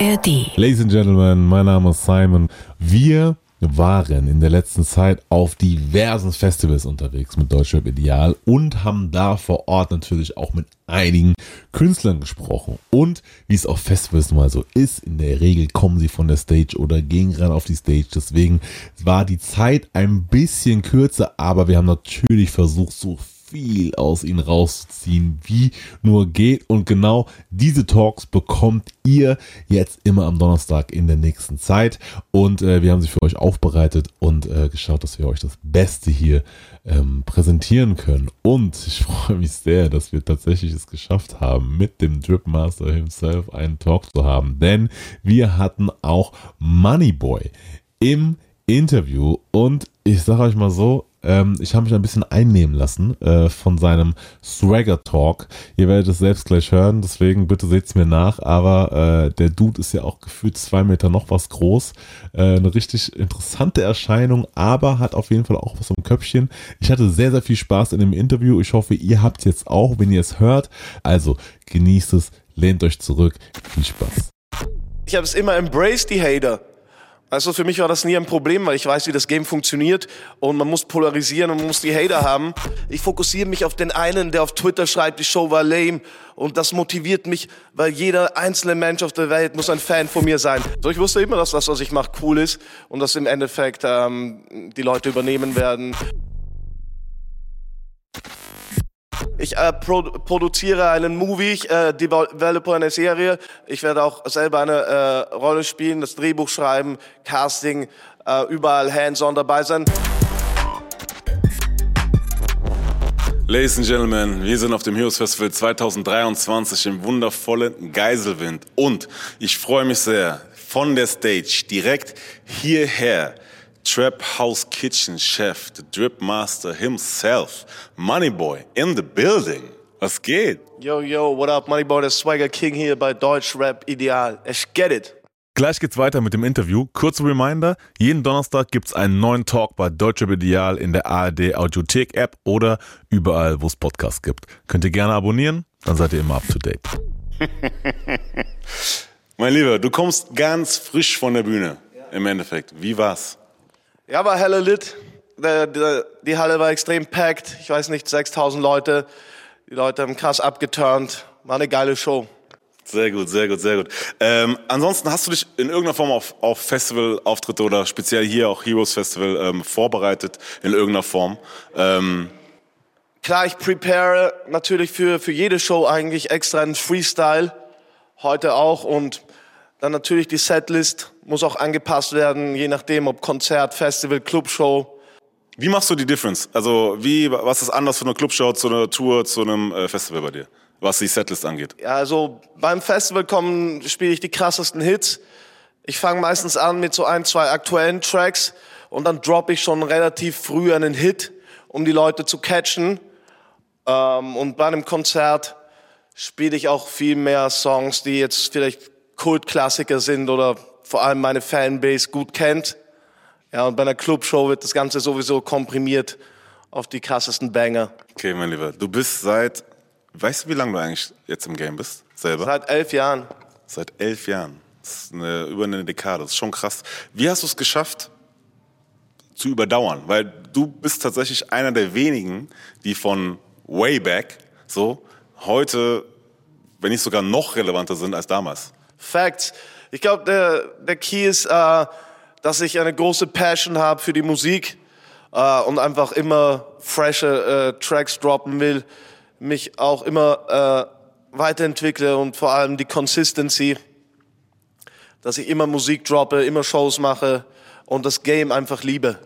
ARD. Ladies and Gentlemen, mein Name ist Simon. Wir waren in der letzten Zeit auf diversen Festivals unterwegs mit Deutschrap Ideal und haben da vor Ort natürlich auch mit einigen Künstlern gesprochen. Und wie es auf Festivals mal so ist, in der Regel kommen sie von der Stage oder gehen gerade auf die Stage. Deswegen war die Zeit ein bisschen kürzer, aber wir haben natürlich versucht, so viel aus ihnen rauszuziehen, wie nur geht. Und genau diese Talks bekommt ihr jetzt immer am Donnerstag in der nächsten Zeit. Und äh, wir haben sie für euch aufbereitet und äh, geschaut, dass wir euch das Beste hier ähm, präsentieren können. Und ich freue mich sehr, dass wir tatsächlich es geschafft haben, mit dem Drip Master himself einen Talk zu haben. Denn wir hatten auch Moneyboy im Interview und ich sage euch mal so, ähm, ich habe mich ein bisschen einnehmen lassen äh, von seinem Swagger Talk. Ihr werdet es selbst gleich hören, deswegen bitte seht es mir nach. Aber äh, der Dude ist ja auch gefühlt zwei Meter noch was groß. Äh, eine richtig interessante Erscheinung, aber hat auf jeden Fall auch was im Köpfchen. Ich hatte sehr, sehr viel Spaß in dem Interview. Ich hoffe, ihr habt jetzt auch, wenn ihr es hört. Also genießt es, lehnt euch zurück. Viel Spaß. Ich habe es immer embraced, die Hater. Also für mich war das nie ein Problem, weil ich weiß, wie das Game funktioniert und man muss polarisieren und man muss die Hater haben. Ich fokussiere mich auf den einen, der auf Twitter schreibt, die Show war lame und das motiviert mich, weil jeder einzelne Mensch auf der Welt muss ein Fan von mir sein. So, ich wusste immer, dass das, was ich mache, cool ist und dass im Endeffekt ähm, die Leute übernehmen werden. Ich äh, pro produziere einen Movie, ich äh, developer eine Serie. Ich werde auch selber eine äh, Rolle spielen, das Drehbuch schreiben, Casting, äh, überall hands-on dabei sein. Ladies and Gentlemen, wir sind auf dem Heroes Festival 2023 im wundervollen Geiselwind und ich freue mich sehr, von der Stage direkt hierher Trap House Kitchen Chef, the Drip Master himself, Moneyboy in the building. Was geht? Yo, yo, what up, Moneyboy, der Swagger King hier bei Deutsch Rap Ideal. Ich get it. Gleich geht's weiter mit dem Interview. Kurzer Reminder, jeden Donnerstag gibt's einen neuen Talk bei Deutsche Ideal in der ARD Audiothek App oder überall, wo es Podcasts gibt. Könnt ihr gerne abonnieren, dann seid ihr immer up to date. mein Lieber, du kommst ganz frisch von der Bühne ja. im Endeffekt. Wie war's? Ja, war helle lit. Die, die, die Halle war extrem packed. Ich weiß nicht, 6000 Leute. Die Leute haben krass abgeturnt. War eine geile Show. Sehr gut, sehr gut, sehr gut. Ähm, ansonsten hast du dich in irgendeiner Form auf, auf Festivalauftritte oder speziell hier auch Heroes Festival ähm, vorbereitet in irgendeiner Form? Ähm Klar, ich prepare natürlich für, für jede Show eigentlich extra einen Freestyle. Heute auch und dann natürlich die Setlist muss auch angepasst werden, je nachdem, ob Konzert, Festival, Clubshow. Wie machst du die Difference? Also wie, was ist anders von einer Clubshow zu einer Tour, zu einem äh, Festival bei dir, was die Setlist angeht? Ja, also beim Festival kommen, spiele ich die krassesten Hits. Ich fange meistens an mit so ein, zwei aktuellen Tracks und dann droppe ich schon relativ früh einen Hit, um die Leute zu catchen. Ähm, und bei einem Konzert spiele ich auch viel mehr Songs, die jetzt vielleicht Kultklassiker sind oder vor allem meine Fanbase gut kennt. Ja, und bei einer Clubshow wird das Ganze sowieso komprimiert auf die krassesten Banger. Okay, mein Lieber, du bist seit, weißt du, wie lange du eigentlich jetzt im Game bist, selber? Seit elf Jahren. Seit elf Jahren. Das ist eine, über eine Dekade, das ist schon krass. Wie hast du es geschafft, zu überdauern? Weil du bist tatsächlich einer der wenigen, die von way back so heute, wenn nicht sogar noch relevanter sind als damals. Facts. Ich glaube, der, der Key ist, äh, dass ich eine große Passion habe für die Musik äh, und einfach immer frische äh, Tracks droppen will, mich auch immer äh, weiterentwickle und vor allem die Consistency, dass ich immer Musik droppe, immer Shows mache und das Game einfach liebe.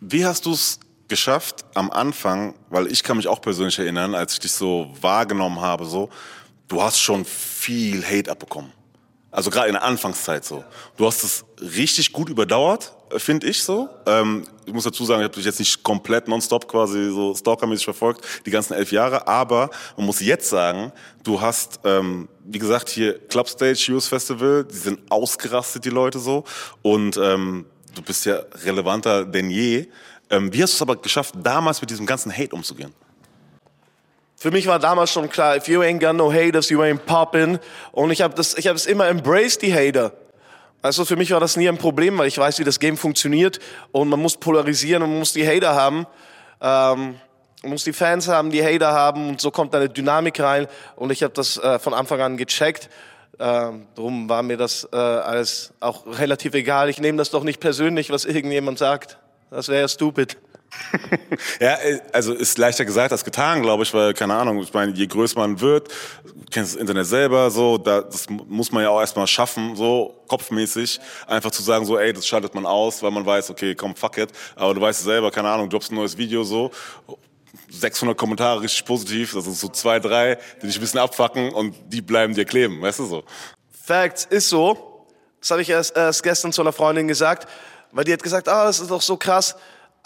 Wie hast du es geschafft am Anfang, weil ich kann mich auch persönlich erinnern, als ich dich so wahrgenommen habe, so, du hast schon viel Hate abbekommen. Also gerade in der Anfangszeit so. Du hast es richtig gut überdauert, finde ich so. Ähm, ich muss dazu sagen, ich habe dich jetzt nicht komplett nonstop quasi so stalkermäßig verfolgt, die ganzen elf Jahre. Aber man muss jetzt sagen, du hast, ähm, wie gesagt, hier Clubstage, Youth Festival, die sind ausgerastet, die Leute so. Und ähm, du bist ja relevanter denn je. Ähm, wie hast du es aber geschafft, damals mit diesem ganzen Hate umzugehen? Für mich war damals schon klar, if you ain't got no haters, you ain't poppin'. Und ich habe das, ich habe es immer embraced, die Hater. Also für mich war das nie ein Problem, weil ich weiß, wie das Game funktioniert und man muss polarisieren und man muss die Hater haben. Ähm, man muss die Fans haben, die Hater haben und so kommt eine Dynamik rein und ich habe das äh, von Anfang an gecheckt. Ähm, drum war mir das äh, alles auch relativ egal. Ich nehme das doch nicht persönlich, was irgendjemand sagt. Das wäre ja stupid. ja, äh, also ist leichter gesagt als getan, glaube ich, weil, keine Ahnung, ich meine, je größer man wird, kennst das Internet selber, so, da, das muss man ja auch erstmal schaffen, so, kopfmäßig, einfach zu sagen, so, ey, das schaltet man aus, weil man weiß, okay, komm, fuck it, aber du weißt selber, keine Ahnung, du droppst ein neues Video, so, 600 Kommentare richtig positiv, das sind so zwei, drei, die dich ein bisschen abfacken und die bleiben dir kleben, weißt du so. Facts, ist so. Das habe ich erst, erst gestern zu einer Freundin gesagt, weil die hat gesagt, ah, das ist doch so krass,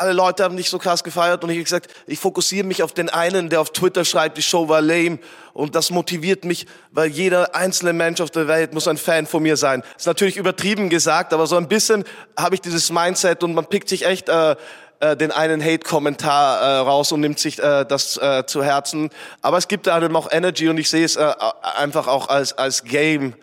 alle Leute haben nicht so krass gefeiert und ich habe gesagt, ich fokussiere mich auf den einen, der auf Twitter schreibt, die Show war lame und das motiviert mich, weil jeder einzelne Mensch auf der Welt muss ein Fan von mir sein. ist natürlich übertrieben gesagt, aber so ein bisschen habe ich dieses Mindset und man pickt sich echt äh, äh, den einen Hate-Kommentar äh, raus und nimmt sich äh, das äh, zu Herzen. Aber es gibt einem auch Energy und ich sehe es äh, einfach auch als als Game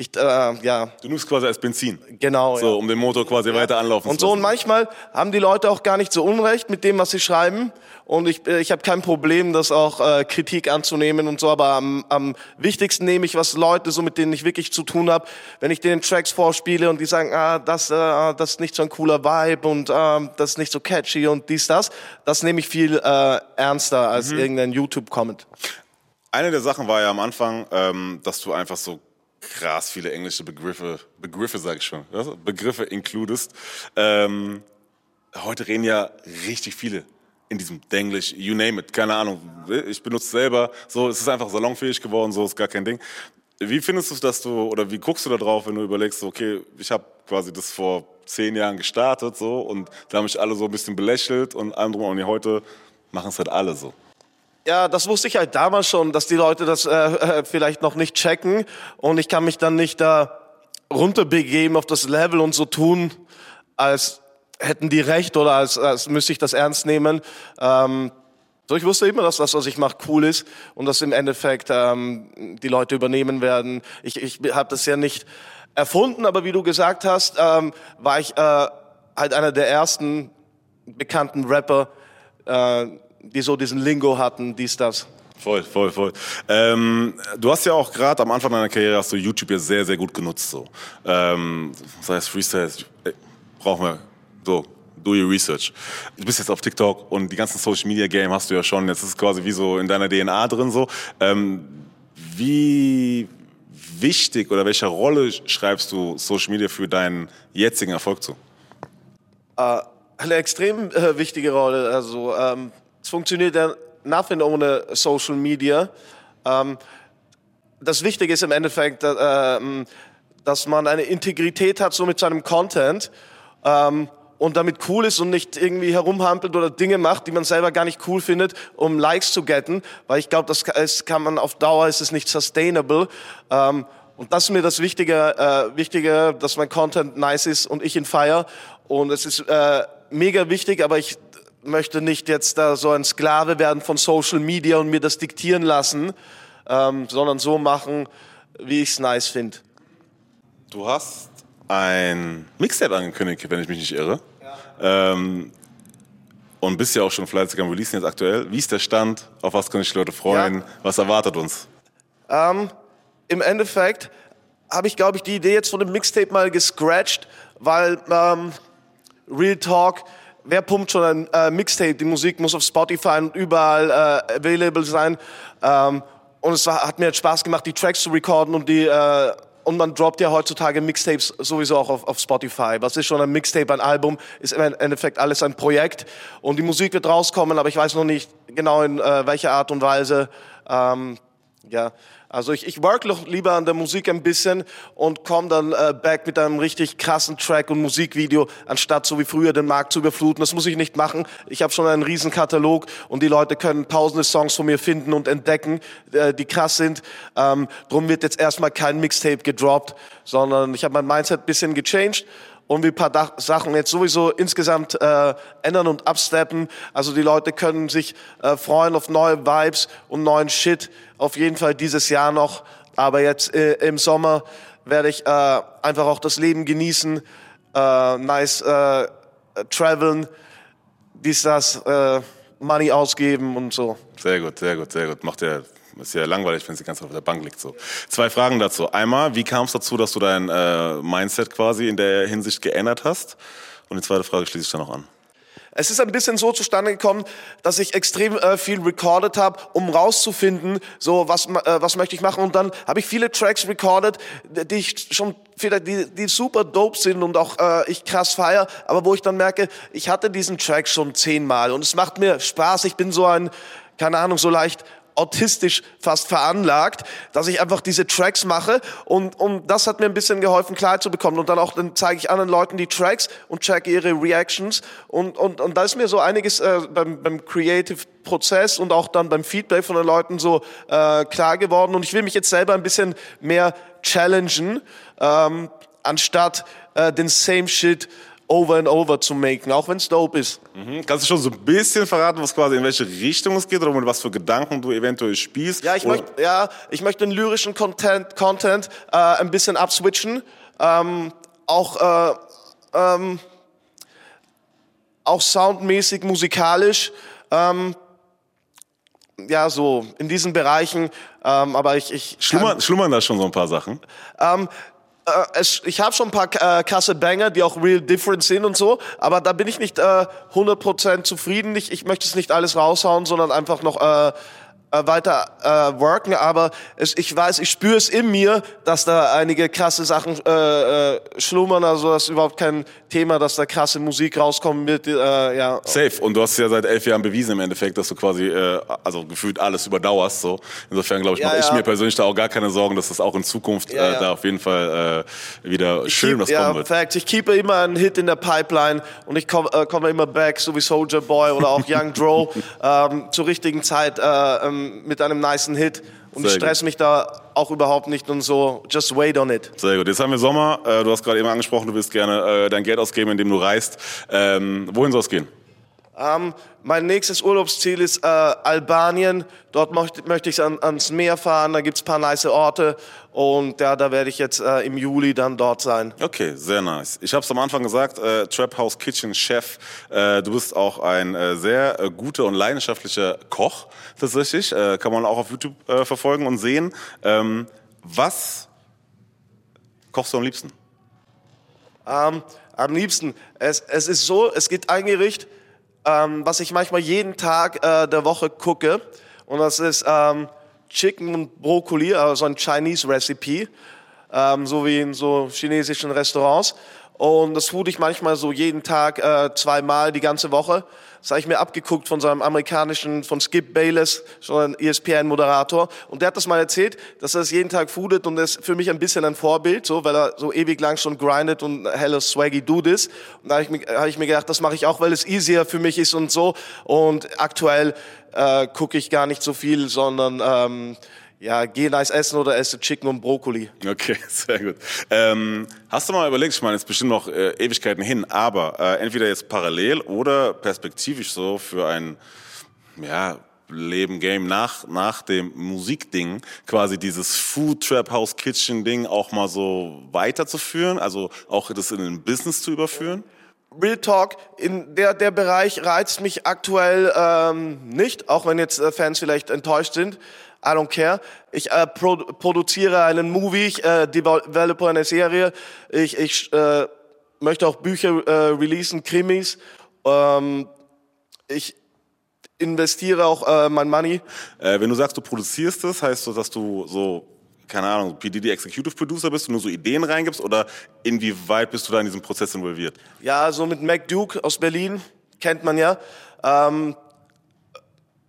ich, äh, ja. Du nimmst quasi als Benzin. Genau. So, ja. um den Motor quasi ja. weiter anlaufen und zu lassen. Und so, und manchmal haben die Leute auch gar nicht so Unrecht mit dem, was sie schreiben. Und ich, äh, ich habe kein Problem, das auch äh, Kritik anzunehmen und so. Aber am, am wichtigsten nehme ich, was Leute, so mit denen ich wirklich zu tun habe, wenn ich denen Tracks vorspiele und die sagen, ah, das, äh, das ist nicht so ein cooler Vibe und äh, das ist nicht so catchy und dies, das. Das nehme ich viel äh, ernster als mhm. irgendein YouTube-Comment. Eine der Sachen war ja am Anfang, ähm, dass du einfach so krass viele englische Begriffe, Begriffe sage ich schon, Begriffe includest. Ähm, heute reden ja richtig viele in diesem Denglisch, you name it, keine Ahnung. Ich benutze selber, so, es ist einfach salonfähig geworden, so ist gar kein Ding. Wie findest du dass du, oder wie guckst du da drauf, wenn du überlegst, okay, ich habe quasi das vor zehn Jahren gestartet, so, und da haben mich alle so ein bisschen belächelt und andere, und heute machen es halt alle so. Ja, das wusste ich halt damals schon, dass die Leute das äh, äh, vielleicht noch nicht checken und ich kann mich dann nicht da runterbegeben auf das Level und so tun, als hätten die recht oder als, als müsste ich das ernst nehmen. Ähm, so, ich wusste immer, dass das, was ich mache, cool ist und dass im Endeffekt ähm, die Leute übernehmen werden. Ich, ich habe das ja nicht erfunden, aber wie du gesagt hast, ähm, war ich äh, halt einer der ersten bekannten Rapper, äh, die so diesen Lingo hatten, dies, das. Voll, voll, voll. Ähm, du hast ja auch gerade am Anfang deiner Karriere hast du YouTube ja sehr, sehr gut genutzt. So. Ähm, das heißt, Freestyle, ey, brauchen wir so, do your research. Du bist jetzt auf TikTok und die ganzen Social Media Game hast du ja schon. Jetzt ist es quasi wie so in deiner DNA drin so. Ähm, wie wichtig oder welche Rolle schreibst du Social Media für deinen jetzigen Erfolg zu? Uh, eine extrem äh, wichtige Rolle. Also ähm, es funktioniert ja nothing ohne Social Media. Ähm, das Wichtige ist im Endeffekt, äh, dass man eine Integrität hat so mit seinem Content ähm, und damit cool ist und nicht irgendwie herumhampelt oder Dinge macht, die man selber gar nicht cool findet, um Likes zu getten, weil ich glaube, das ist, kann man auf Dauer ist es nicht sustainable. Ähm, und das ist mir das Wichtige, äh, Wichtige, dass mein Content nice ist und ich ihn feier. Und es ist äh, mega wichtig, aber ich möchte nicht jetzt da so ein Sklave werden von Social Media und mir das diktieren lassen, ähm, sondern so machen, wie ich es nice finde. Du hast ein Mixtape angekündigt, wenn ich mich nicht irre. Ja. Ähm, und bist ja auch schon fleißig am Releasen jetzt aktuell. Wie ist der Stand? Auf was können sich die Leute freuen? Ja. Was erwartet uns? Ähm, Im Endeffekt habe ich, glaube ich, die Idee jetzt von dem Mixtape mal gescratcht, weil ähm, Real Talk, wer pumpt schon ein äh, Mixtape? Die Musik muss auf Spotify und überall äh, available sein. Ähm, und es war, hat mir jetzt Spaß gemacht, die Tracks zu recorden und die äh, und man droppt ja heutzutage Mixtapes sowieso auch auf, auf Spotify. Was ist schon ein Mixtape, ein Album? Ist im Endeffekt alles ein Projekt. Und die Musik wird rauskommen, aber ich weiß noch nicht genau in äh, welcher Art und Weise. Ähm, ja, also ich, ich work lieber an der Musik ein bisschen und komme dann äh, back mit einem richtig krassen Track und Musikvideo, anstatt so wie früher den Markt zu überfluten. Das muss ich nicht machen. Ich habe schon einen riesen Katalog und die Leute können tausende Songs von mir finden und entdecken, äh, die krass sind. Ähm, drum wird jetzt erstmal kein Mixtape gedroppt, sondern ich habe mein Mindset bisschen gechanged und wir ein paar Sachen jetzt sowieso insgesamt äh, ändern und absteppen. Also die Leute können sich äh, freuen auf neue Vibes und neuen Shit. Auf jeden Fall dieses Jahr noch. Aber jetzt äh, im Sommer werde ich äh, einfach auch das Leben genießen, äh, nice äh, traveln, dies, das, äh, Money ausgeben und so. Sehr gut, sehr gut, sehr gut. Macht ja ist ja langweilig, wenn sie ganz auf der Bank liegt. So. Zwei Fragen dazu. Einmal, wie kam es dazu, dass du dein äh, Mindset quasi in der Hinsicht geändert hast? Und die zweite Frage schließe ich dann noch an. Es ist ein bisschen so zustande gekommen, dass ich extrem äh, viel recorded habe, um rauszufinden, so was äh, was möchte ich machen. Und dann habe ich viele Tracks recorded, die ich schon die, die super dope sind und auch äh, ich krass feier, aber wo ich dann merke, ich hatte diesen Track schon zehnmal und es macht mir Spaß. Ich bin so ein keine Ahnung, so leicht autistisch fast veranlagt, dass ich einfach diese Tracks mache und, und das hat mir ein bisschen geholfen, klar zu bekommen. Und dann auch, dann zeige ich anderen Leuten die Tracks und checke ihre Reactions und, und, und da ist mir so einiges äh, beim, beim Creative Prozess und auch dann beim Feedback von den Leuten so äh, klar geworden und ich will mich jetzt selber ein bisschen mehr challengen, ähm, anstatt äh, den same shit over and over zu machen, auch wenn es dope ist. Mhm. Kannst du schon so ein bisschen verraten, was quasi in welche Richtung es geht oder mit was für Gedanken du eventuell spielst? Ja, ich möchte, ja, ich möchte den lyrischen Content, Content äh, ein bisschen abswitchen, ähm, auch äh, ähm, auch soundmäßig, musikalisch. Ähm, ja, so in diesen Bereichen, ähm, aber ich, ich schlummern, schlummern da schon so ein paar Sachen. Ähm, äh, ich habe schon ein paar äh, krasse Banger, die auch real different sind und so, aber da bin ich nicht äh, 100% zufrieden. Ich, ich möchte es nicht alles raushauen, sondern einfach noch äh, äh, weiter äh, worken, aber es, ich weiß, ich spüre es in mir, dass da einige krasse Sachen äh, äh, schlummern, also das ist überhaupt kein Thema, dass da krasse Musik rauskommen wird. Äh, ja. Safe. Und du hast ja seit elf Jahren bewiesen im Endeffekt, dass du quasi äh, also gefühlt alles überdauerst. So insofern glaube ich, ja, mache ja. ich mir persönlich da auch gar keine Sorgen, dass das auch in Zukunft ja, äh, da auf jeden Fall äh, wieder ich schön keep, was kommen wird. Fact. Ich keepe immer einen Hit in der Pipeline und ich komme äh, komm immer back, so wie Soldier Boy oder auch Young Dro ähm, zur richtigen Zeit. Äh, ähm, ähm, mit einem niceen Hit und Sehr ich stress gut. mich da auch überhaupt nicht und so, just wait on it. Sehr gut. Jetzt haben wir Sommer. Äh, du hast gerade eben angesprochen, du willst gerne äh, dein Geld ausgeben, indem du reist. Ähm, wohin soll es gehen? Ähm, mein nächstes Urlaubsziel ist äh, Albanien. Dort möchte, möchte ich an, ans Meer fahren. Da gibt's paar nice Orte. Und ja, da werde ich jetzt äh, im Juli dann dort sein. Okay, sehr nice. Ich habe es am Anfang gesagt, äh, Trap House Kitchen Chef. Äh, du bist auch ein äh, sehr äh, guter und leidenschaftlicher Koch tatsächlich. Äh, kann man auch auf YouTube äh, verfolgen und sehen. Ähm, was kochst du am liebsten? Ähm, am liebsten. Es, es ist so, es gibt ein Gericht, ähm, was ich manchmal jeden Tag äh, der Woche gucke. Und das ist ähm, Chicken und Brokkoli, also ein Chinese Recipe, ähm, so wie in so chinesischen Restaurants. Und das tue ich manchmal so jeden Tag äh, zweimal die ganze Woche. Das habe ich mir abgeguckt von so einem amerikanischen, von Skip Bayless, so ein ESPN-Moderator. Und der hat das mal erzählt, dass er das jeden Tag foodet und ist für mich ein bisschen ein Vorbild, so, weil er so ewig lang schon grindet und heller swaggy dude ist. Und da habe ich, hab ich mir gedacht, das mache ich auch, weil es easier für mich ist und so. Und aktuell äh, gucke ich gar nicht so viel, sondern ähm, ja, geh nice essen oder esse Chicken und Brokkoli. Okay, sehr gut. Ähm, hast du mal überlegt, ich meine, jetzt bestimmt noch äh, Ewigkeiten hin, aber äh, entweder jetzt parallel oder perspektivisch so für ein, ja, Leben, Game nach, nach dem Musikding quasi dieses Food Trap House Kitchen Ding auch mal so weiterzuführen, also auch das in ein Business zu überführen? Real Talk, in der, der Bereich reizt mich aktuell ähm, nicht, auch wenn jetzt äh, Fans vielleicht enttäuscht sind. I don't care. Ich äh, pro produziere einen Movie, ich äh, develope eine Serie, ich, ich äh, möchte auch Bücher äh, releasen, Krimis. Ähm, ich investiere auch äh, mein Money. Äh, wenn du sagst, du produzierst es, heißt das, dass du so, keine Ahnung, PDD Executive Producer bist und nur so Ideen reingibst oder inwieweit bist du da in diesem Prozess involviert? Ja, so mit Mac Duke aus Berlin, kennt man ja. Ähm,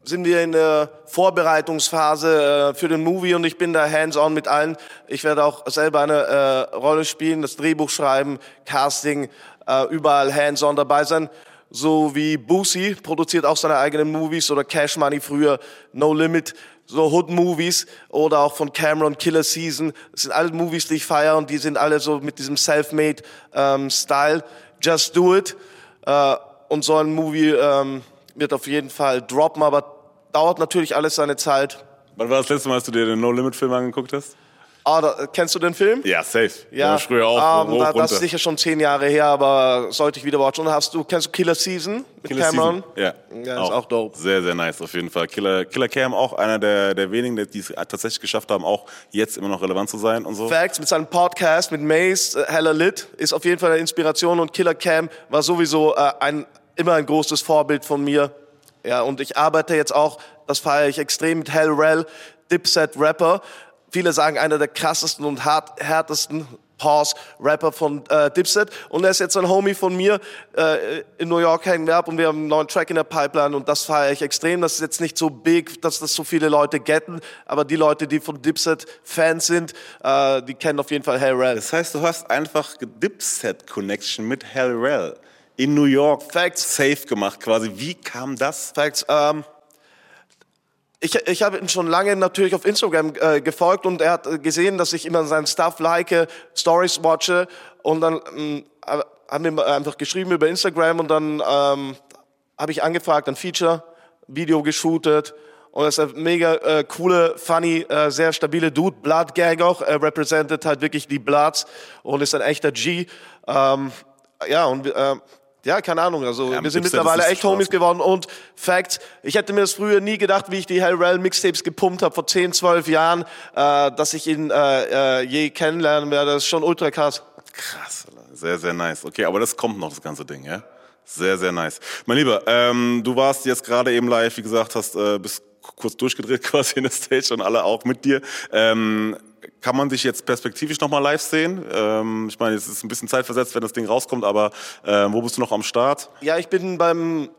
sind wir in der Vorbereitungsphase äh, für den Movie und ich bin da hands-on mit allen. Ich werde auch selber eine äh, Rolle spielen, das Drehbuch schreiben, Casting, äh, überall hands-on dabei sein. So wie Boosie produziert auch seine eigenen Movies oder Cash Money früher, No Limit. so Hood-Movies oder auch von Cameron Killer Season. Das sind alle Movies, die ich feiere und die sind alle so mit diesem Self-Made ähm, Style. Just Do It. Äh, und so ein Movie ähm, wird auf jeden Fall droppen, aber dauert natürlich alles seine Zeit. Wann war das letzte Mal, dass du dir den No-Limit-Film angeguckt hast? Ah, da, kennst du den Film? Ja, safe. Ja, früher auch. ähm, hoch, da, das ist sicher schon zehn Jahre her, aber sollte ich wieder watchen. Und hast du, kennst du Killer Season mit Killer Cameron? Season. Ja, Ja, ist auch dope. Sehr, sehr nice auf jeden Fall. Killer, Killer Cam auch einer der, der wenigen, die es tatsächlich geschafft haben, auch jetzt immer noch relevant zu sein und so. Facts mit seinem Podcast mit Mace, äh, Hella Lit, ist auf jeden Fall eine Inspiration und Killer Cam war sowieso äh, ein, immer ein großes Vorbild von mir. Ja, und ich arbeite jetzt auch, das feiere ich extrem mit Hell Rel, Dipset Rapper. Viele sagen einer der krassesten und hart, härtesten Pause Rapper von äh, Dipset und er ist jetzt ein Homie von mir äh, in New York hängen wir ab und wir haben einen neuen Track in der Pipeline und das feiere ich extrem. Das ist jetzt nicht so big, dass das so viele Leute getten, aber die Leute, die von Dipset Fans sind, äh, die kennen auf jeden Fall Hell Rel. Das heißt, du hast einfach Dipset Connection mit Hell Rel in New York Facts. safe gemacht quasi. Wie kam das? Facts. Ähm, ich, ich habe ihn schon lange natürlich auf Instagram äh, gefolgt und er hat gesehen, dass ich immer seinen Stuff like, Stories watche und dann ähm, äh, haben wir einfach geschrieben über Instagram und dann ähm, habe ich angefragt, ein Feature, Video geshootet und er ist ein mega äh, coole, funny, äh, sehr stabile Dude, Blood Gang auch, er represented halt wirklich die Bloods und ist ein echter G. Ähm, ja, und äh, ja, keine Ahnung, also Ja, wir sind mittlerweile echt Homies Spaß. geworden und Facts, ich hätte mir das früher nie gedacht, wie ich die Hell Rel Mixtapes gepumpt habe vor 10, 12 Jahren, äh, dass ich ihn äh, äh, je kennenlernen werde. Das ist schon ultra krass. Krass, sehr, sehr nice. Okay, aber das kommt noch, das ganze Ding, ja? Sehr, sehr nice. Mein Lieber, ähm, du warst jetzt gerade eben live, wie gesagt, hast äh, bist kurz durchgedreht quasi in der Stage und alle auch mit dir. Ähm, kann man dich jetzt perspektivisch nochmal live sehen? Ähm, ich meine, es ist ein bisschen zeitversetzt, wenn das Ding rauskommt, aber äh, wo bist du noch am Start? Ja, ich bin beim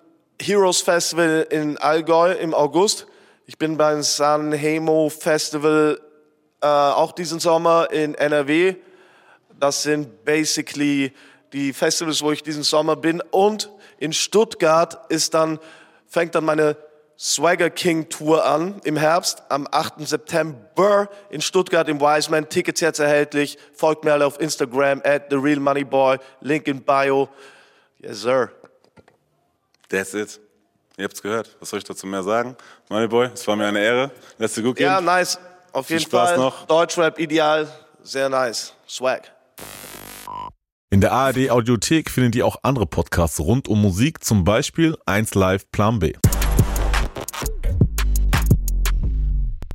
Heroes Festival in Allgäu im August. Ich bin beim San Hemo Festival äh, auch diesen Sommer in NRW. Das sind basically die Festivals, wo ich diesen Sommer bin. Und in Stuttgart ist dann, fängt dann meine Swagger King Tour an im Herbst, am 8. September in Stuttgart im Wiseman. Tickets jetzt erhältlich. Folgt mir alle auf Instagram at The Real Money Boy. Link in Bio. Yes, sir. That's it. Ihr habt's gehört. Was soll ich dazu mehr sagen? Money Boy, es war mir eine Ehre. Lässt dir gut gehen. Ja, nice. Auf Viel jeden Spaß Fall. noch. Deutschrap ideal. Sehr nice. Swag. In der ARD Audiothek findet ihr auch andere Podcasts rund um Musik, zum Beispiel 1 Live Plan B.